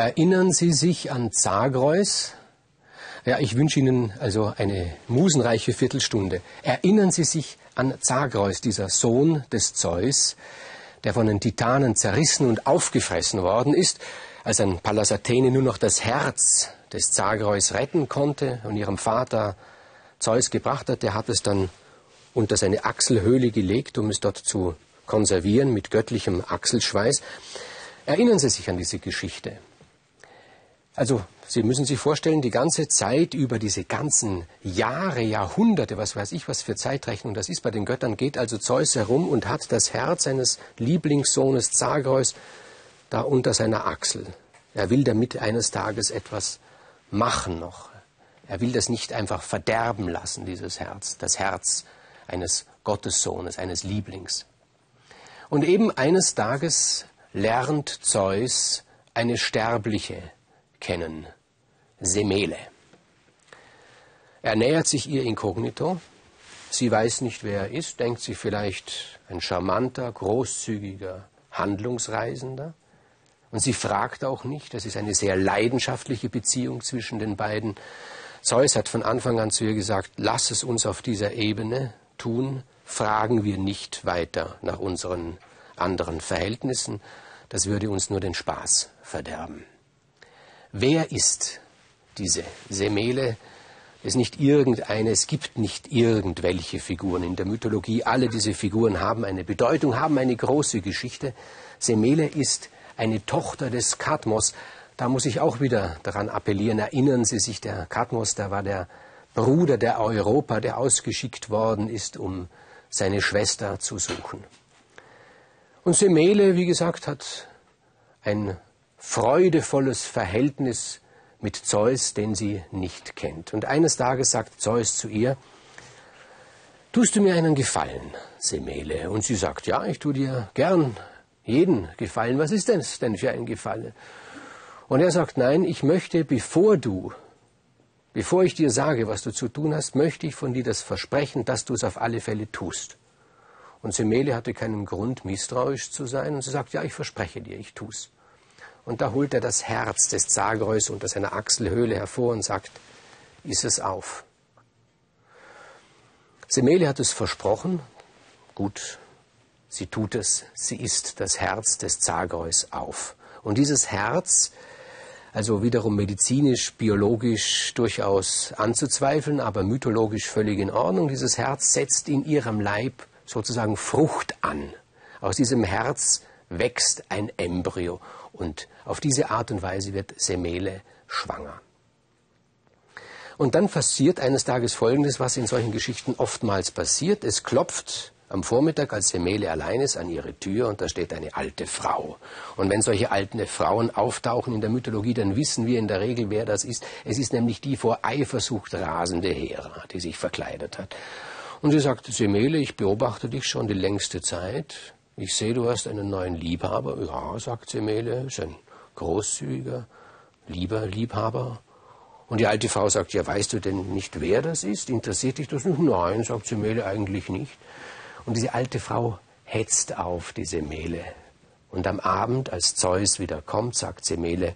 Erinnern Sie sich an Zagreus? Ja, ich wünsche Ihnen also eine musenreiche Viertelstunde. Erinnern Sie sich an Zagreus, dieser Sohn des Zeus, der von den Titanen zerrissen und aufgefressen worden ist, als ein Pallas Athene nur noch das Herz des Zagreus retten konnte und ihrem Vater Zeus gebracht hat, der hat es dann unter seine Achselhöhle gelegt, um es dort zu konservieren mit göttlichem Achselschweiß. Erinnern Sie sich an diese Geschichte. Also Sie müssen sich vorstellen, die ganze Zeit über diese ganzen Jahre, Jahrhunderte, was weiß ich, was für Zeitrechnung das ist bei den Göttern, geht also Zeus herum und hat das Herz seines Lieblingssohnes Zagreus da unter seiner Achsel. Er will damit eines Tages etwas machen noch. Er will das nicht einfach verderben lassen, dieses Herz, das Herz eines Gottessohnes, eines Lieblings. Und eben eines Tages lernt Zeus eine Sterbliche kennen, Semele. Er nähert sich ihr inkognito. Sie weiß nicht, wer er ist, denkt sich vielleicht ein charmanter, großzügiger Handlungsreisender. Und sie fragt auch nicht. Das ist eine sehr leidenschaftliche Beziehung zwischen den beiden. Zeus hat von Anfang an zu ihr gesagt, lass es uns auf dieser Ebene tun, fragen wir nicht weiter nach unseren anderen Verhältnissen, das würde uns nur den Spaß verderben. Wer ist diese Semele? Es ist nicht irgendeine, es gibt nicht irgendwelche Figuren in der Mythologie. Alle diese Figuren haben eine Bedeutung, haben eine große Geschichte. Semele ist eine Tochter des Kadmos. Da muss ich auch wieder daran appellieren. Erinnern Sie sich, der Kadmos, da war der Bruder der Europa, der ausgeschickt worden ist, um seine Schwester zu suchen. Und Semele, wie gesagt, hat ein freudevolles Verhältnis mit Zeus, den sie nicht kennt. Und eines Tages sagt Zeus zu ihr, Tust du mir einen Gefallen, Semele? Und sie sagt, ja, ich tue dir gern jeden Gefallen. Was ist denn denn für ein Gefallen? Und er sagt, nein, ich möchte, bevor du, bevor ich dir sage, was du zu tun hast, möchte ich von dir das Versprechen, dass du es auf alle Fälle tust. Und Semele hatte keinen Grund, misstrauisch zu sein. Und sie sagt, ja, ich verspreche dir, ich tu's. Und da holt er das Herz des Zagreus unter seiner Achselhöhle hervor und sagt, iss es auf. Semele hat es versprochen. Gut, sie tut es. Sie isst das Herz des Zagreus auf. Und dieses Herz, also wiederum medizinisch, biologisch durchaus anzuzweifeln, aber mythologisch völlig in Ordnung, dieses Herz setzt in ihrem Leib sozusagen Frucht an. Aus diesem Herz wächst ein Embryo und auf diese Art und Weise wird Semele schwanger. Und dann passiert eines Tages Folgendes, was in solchen Geschichten oftmals passiert. Es klopft am Vormittag, als Semele allein ist, an ihre Tür und da steht eine alte Frau. Und wenn solche alten Frauen auftauchen in der Mythologie, dann wissen wir in der Regel, wer das ist. Es ist nämlich die vor Eifersucht rasende Hera, die sich verkleidet hat. Und sie sagt, Semele, ich beobachte dich schon die längste Zeit. Ich sehe, du hast einen neuen Liebhaber. Ja, sagt Semele, ist ein großzügiger, lieber Liebhaber. Und die alte Frau sagt, ja, weißt du denn nicht, wer das ist? Interessiert dich das nicht? Nein, sagt Semele, eigentlich nicht. Und diese alte Frau hetzt auf die Semele. Und am Abend, als Zeus wieder kommt, sagt Semele,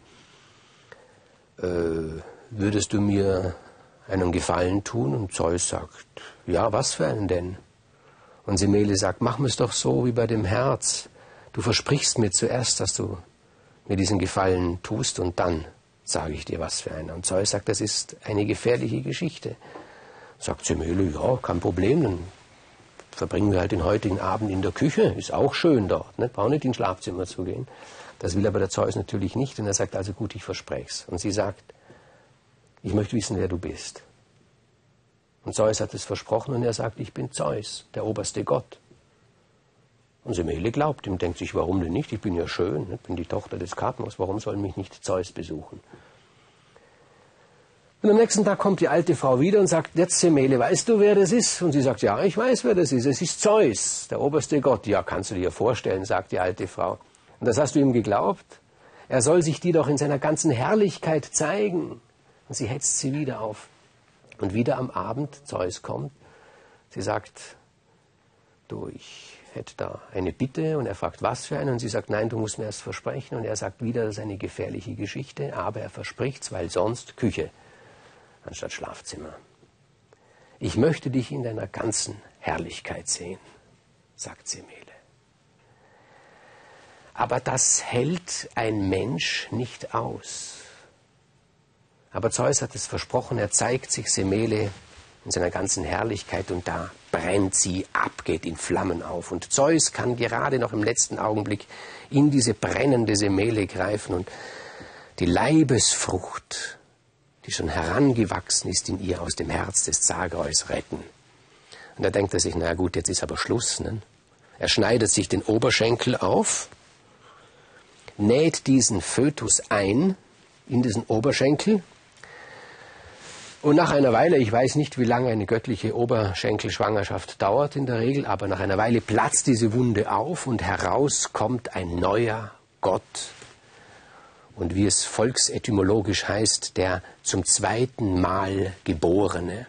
äh, würdest du mir einen Gefallen tun? Und Zeus sagt, ja, was für einen denn? Und Semele sagt, mach mir's doch so wie bei dem Herz. Du versprichst mir zuerst, dass du mir diesen Gefallen tust und dann sage ich dir was für einen. Und Zeus sagt, das ist eine gefährliche Geschichte. Sagt Semele, ja, kein Problem, dann verbringen wir halt den heutigen Abend in der Küche, ist auch schön dort, ne? brauchen nicht ins Schlafzimmer zu gehen. Das will aber der Zeus natürlich nicht und er sagt also gut, ich verspreche Und sie sagt, ich möchte wissen, wer du bist. Und Zeus hat es versprochen und er sagt, ich bin Zeus, der oberste Gott. Und Semele glaubt ihm, denkt sich, warum denn nicht? Ich bin ja schön, ich bin die Tochter des Kadmos, warum soll mich nicht Zeus besuchen? Und am nächsten Tag kommt die alte Frau wieder und sagt, jetzt Semele, weißt du, wer das ist? Und sie sagt, ja, ich weiß, wer das ist. Es ist Zeus, der oberste Gott. Ja, kannst du dir vorstellen, sagt die alte Frau. Und das hast du ihm geglaubt? Er soll sich dir doch in seiner ganzen Herrlichkeit zeigen. Und sie hetzt sie wieder auf. Und wieder am Abend, Zeus kommt, sie sagt, du, ich hätte da eine Bitte und er fragt, was für eine und sie sagt, nein, du musst mir erst versprechen und er sagt wieder, das ist eine gefährliche Geschichte, aber er verspricht's, weil sonst Küche anstatt Schlafzimmer. Ich möchte dich in deiner ganzen Herrlichkeit sehen, sagt Semele. Aber das hält ein Mensch nicht aus. Aber Zeus hat es versprochen, er zeigt sich Semele in seiner ganzen Herrlichkeit und da brennt sie ab, geht in Flammen auf. Und Zeus kann gerade noch im letzten Augenblick in diese brennende Semele greifen und die Leibesfrucht, die schon herangewachsen ist in ihr, aus dem Herz des Zagreus retten. Und da denkt er sich, na gut, jetzt ist aber Schluss. Ne? Er schneidet sich den Oberschenkel auf, näht diesen Fötus ein in diesen Oberschenkel und nach einer Weile, ich weiß nicht, wie lange eine göttliche Oberschenkelschwangerschaft dauert in der Regel, aber nach einer Weile platzt diese Wunde auf und heraus kommt ein neuer Gott. Und wie es volksetymologisch heißt, der zum zweiten Mal Geborene,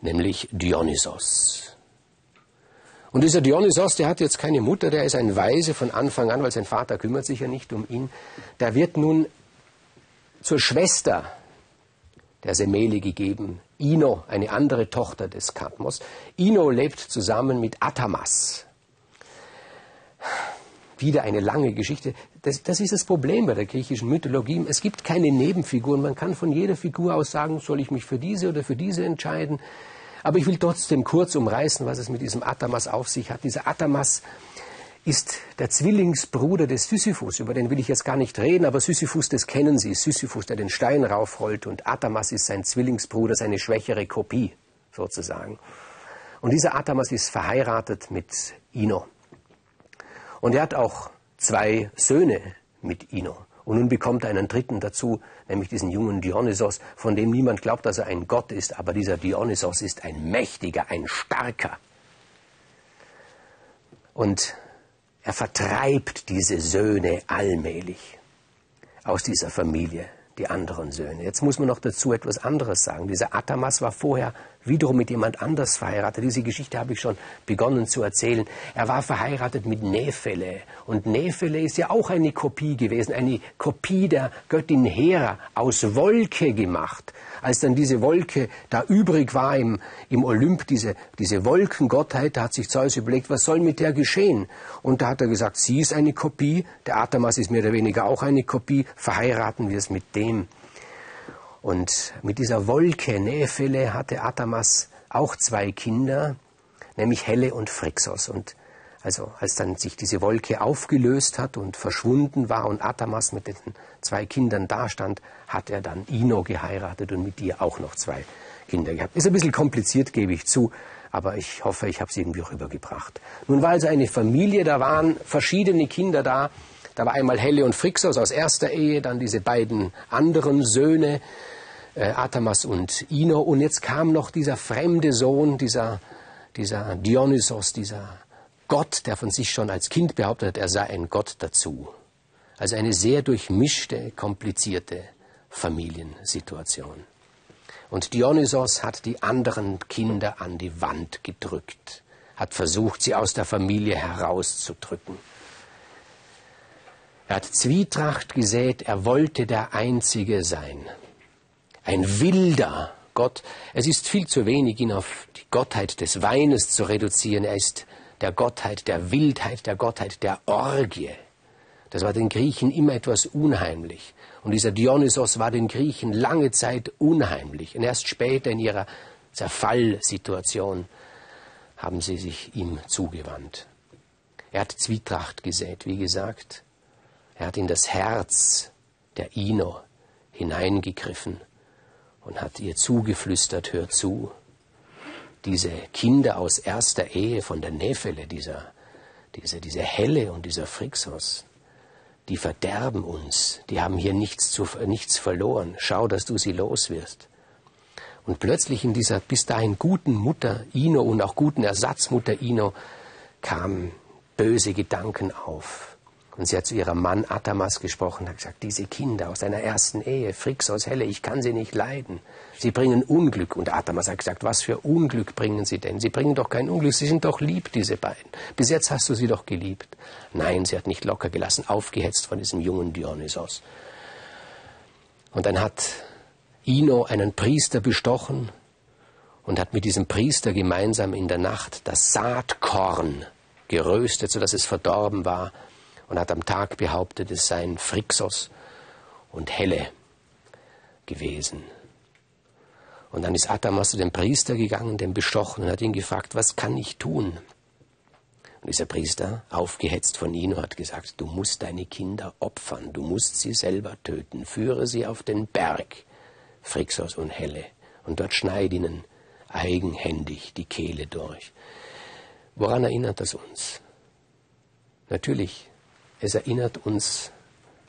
nämlich Dionysos. Und dieser Dionysos, der hat jetzt keine Mutter, der ist ein Weise von Anfang an, weil sein Vater kümmert sich ja nicht um ihn. Der wird nun zur Schwester der Semele gegeben. Ino, eine andere Tochter des Kadmos. Ino lebt zusammen mit Atamas. Wieder eine lange Geschichte. Das, das, ist das Problem bei der griechischen Mythologie. Es gibt keine Nebenfiguren. Man kann von jeder Figur aus sagen, soll ich mich für diese oder für diese entscheiden. Aber ich will trotzdem kurz umreißen, was es mit diesem Atamas auf sich hat. Dieser Atamas ist der Zwillingsbruder des Sisyphus. Über den will ich jetzt gar nicht reden, aber Sisyphus, das kennen Sie. Sisyphus, der den Stein raufrollt und Atamas ist sein Zwillingsbruder, seine schwächere Kopie sozusagen. Und dieser Atamas ist verheiratet mit Ino. Und er hat auch zwei Söhne mit Ino. Und nun bekommt er einen dritten dazu, nämlich diesen jungen Dionysos, von dem niemand glaubt, dass er ein Gott ist, aber dieser Dionysos ist ein mächtiger, ein starker. Und er vertreibt diese Söhne allmählich aus dieser Familie, die anderen Söhne. Jetzt muss man noch dazu etwas anderes sagen. Dieser Atamas war vorher wiederum mit jemand anders verheiratet. Diese Geschichte habe ich schon begonnen zu erzählen. Er war verheiratet mit Nephele. Und Nephele ist ja auch eine Kopie gewesen, eine Kopie der Göttin Hera, aus Wolke gemacht. Als dann diese Wolke da übrig war im, im Olymp, diese, diese Wolkengottheit, da hat sich Zeus überlegt, was soll mit der geschehen? Und da hat er gesagt, sie ist eine Kopie, der Atamas ist mehr oder weniger auch eine Kopie, verheiraten wir es mit dem. Und mit dieser Wolke Nephele hatte Atamas auch zwei Kinder, nämlich Helle und Phrixos. Und also als dann sich diese Wolke aufgelöst hat und verschwunden war und Atamas mit den zwei Kindern dastand, hat er dann Ino geheiratet und mit ihr auch noch zwei Kinder gehabt. Ist ein bisschen kompliziert, gebe ich zu, aber ich hoffe, ich habe es irgendwie rübergebracht. Nun war also eine Familie, da waren verschiedene Kinder da. Da war einmal Helle und Phrixos aus erster Ehe, dann diese beiden anderen Söhne, äh, Atamas und Ino. Und jetzt kam noch dieser fremde Sohn, dieser, dieser Dionysos, dieser Gott, der von sich schon als Kind behauptet hat, er sei ein Gott dazu. Also eine sehr durchmischte, komplizierte Familiensituation. Und Dionysos hat die anderen Kinder an die Wand gedrückt, hat versucht, sie aus der Familie herauszudrücken. Er hat Zwietracht gesät, er wollte der Einzige sein ein wilder Gott. Es ist viel zu wenig, ihn auf die Gottheit des Weines zu reduzieren. Er ist der Gottheit der Wildheit, der Gottheit der Orgie. Das war den Griechen immer etwas unheimlich. Und dieser Dionysos war den Griechen lange Zeit unheimlich. Und erst später in ihrer Zerfallsituation haben sie sich ihm zugewandt. Er hat Zwietracht gesät, wie gesagt. Er hat in das Herz der Ino hineingegriffen und hat ihr zugeflüstert, hör zu. Diese Kinder aus erster Ehe von der Nephele, dieser, diese, diese Helle und dieser Phrixos, die verderben uns, die haben hier nichts, zu, nichts verloren. Schau, dass du sie los wirst. Und plötzlich in dieser bis dahin guten Mutter Ino und auch guten Ersatzmutter Ino kamen böse Gedanken auf. Und sie hat zu ihrem Mann Atamas gesprochen, hat gesagt, diese Kinder aus deiner ersten Ehe, Phrixos, Helle, ich kann sie nicht leiden. Sie bringen Unglück. Und Atamas hat gesagt, was für Unglück bringen sie denn? Sie bringen doch kein Unglück, sie sind doch lieb, diese beiden. Bis jetzt hast du sie doch geliebt. Nein, sie hat nicht locker gelassen, aufgehetzt von diesem jungen Dionysos. Und dann hat Ino einen Priester bestochen und hat mit diesem Priester gemeinsam in der Nacht das Saatkorn geröstet, sodass es verdorben war und hat am Tag behauptet, es seien Phrixos und Helle gewesen. Und dann ist Atamas zu dem Priester gegangen, den bestochen, und hat ihn gefragt, was kann ich tun? Und dieser Priester, aufgehetzt von Ino, hat gesagt, du musst deine Kinder opfern, du musst sie selber töten, führe sie auf den Berg, Phrixos und Helle, und dort schneid ihnen eigenhändig die Kehle durch. Woran erinnert das uns? Natürlich es erinnert uns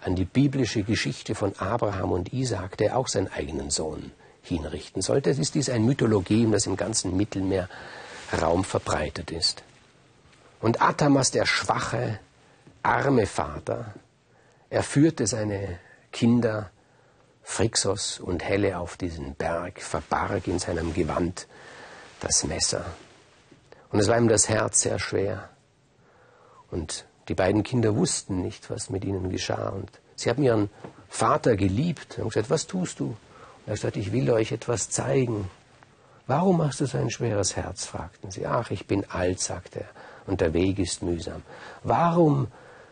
an die biblische Geschichte von Abraham und Isaak, der auch seinen eigenen Sohn hinrichten sollte. Es ist dies ein Mythologium, das im ganzen Mittelmeerraum verbreitet ist. Und Atamas, der schwache, arme Vater, er führte seine Kinder Phrixos und Helle auf diesen Berg, verbarg in seinem Gewand das Messer. Und es war ihm das Herz sehr schwer. Und die beiden Kinder wussten nicht, was mit ihnen geschah. Und sie haben ihren Vater geliebt und gesagt, was tust du? Und er hat gesagt, ich will euch etwas zeigen. Warum hast du so ein schweres Herz? fragten sie. Ach, ich bin alt, sagte er, und der Weg ist mühsam. Warum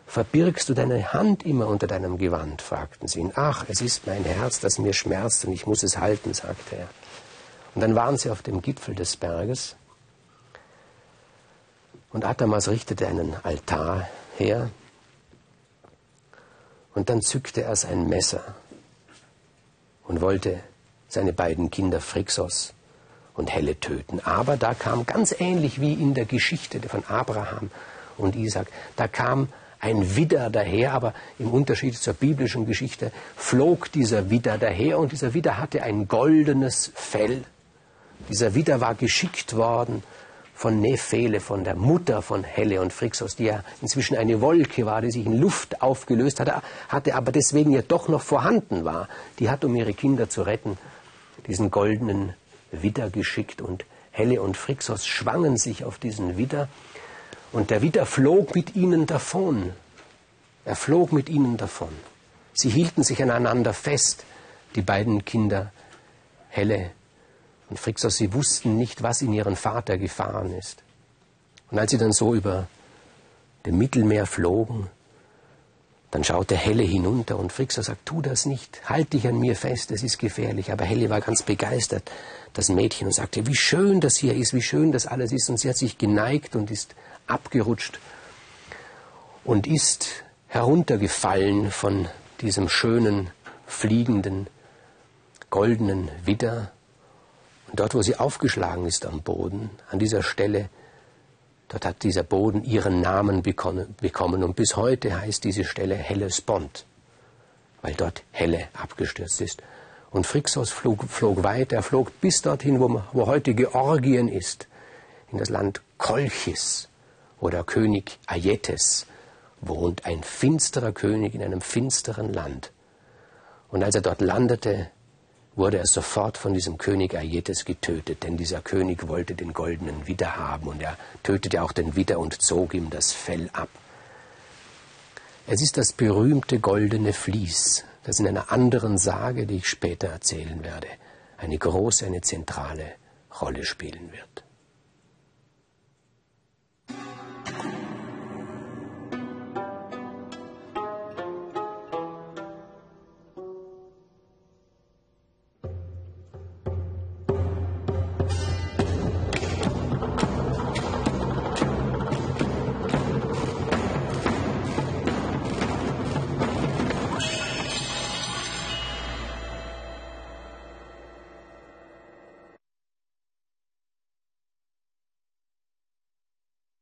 verbirgst du deine Hand immer unter deinem Gewand? fragten sie ihn. Ach, es ist mein Herz, das mir schmerzt und ich muss es halten, sagte er. Und dann waren sie auf dem Gipfel des Berges und Atamas richtete einen Altar her. Und dann zückte er sein Messer und wollte seine beiden Kinder Phrixos und Helle töten. Aber da kam ganz ähnlich wie in der Geschichte von Abraham und Isaac, da kam ein Widder daher, aber im Unterschied zur biblischen Geschichte flog dieser Widder daher und dieser Widder hatte ein goldenes Fell. Dieser Widder war geschickt worden von Nephele, von der Mutter von Helle und Phrixos, die ja inzwischen eine Wolke war, die sich in Luft aufgelöst hatte, hatte aber deswegen ja doch noch vorhanden war. Die hat, um ihre Kinder zu retten, diesen goldenen Widder geschickt und Helle und Phrixos schwangen sich auf diesen Widder und der Widder flog mit ihnen davon. Er flog mit ihnen davon. Sie hielten sich aneinander fest, die beiden Kinder Helle und Phrixos, sie wussten nicht, was in ihren Vater gefahren ist. Und als sie dann so über dem Mittelmeer flogen, dann schaute Helle hinunter und Phrixos sagt, tu das nicht, halt dich an mir fest, es ist gefährlich. Aber Helle war ganz begeistert, das Mädchen, und sagte, wie schön das hier ist, wie schön das alles ist. Und sie hat sich geneigt und ist abgerutscht und ist heruntergefallen von diesem schönen, fliegenden, goldenen Widder dort, wo sie aufgeschlagen ist am Boden, an dieser Stelle, dort hat dieser Boden ihren Namen bekommen. Und bis heute heißt diese Stelle Hellespont, weil dort Helle abgestürzt ist. Und Phrixos flog, flog weiter, er flog bis dorthin, wo, wo heute Georgien ist, in das Land Kolchis, wo der König Aietes wohnt, ein finsterer König in einem finsteren Land. Und als er dort landete, wurde er sofort von diesem König Aietes getötet, denn dieser König wollte den goldenen Widder haben und er tötete auch den Widder und zog ihm das Fell ab. Es ist das berühmte goldene Vlies, das in einer anderen Sage, die ich später erzählen werde, eine große, eine zentrale Rolle spielen wird.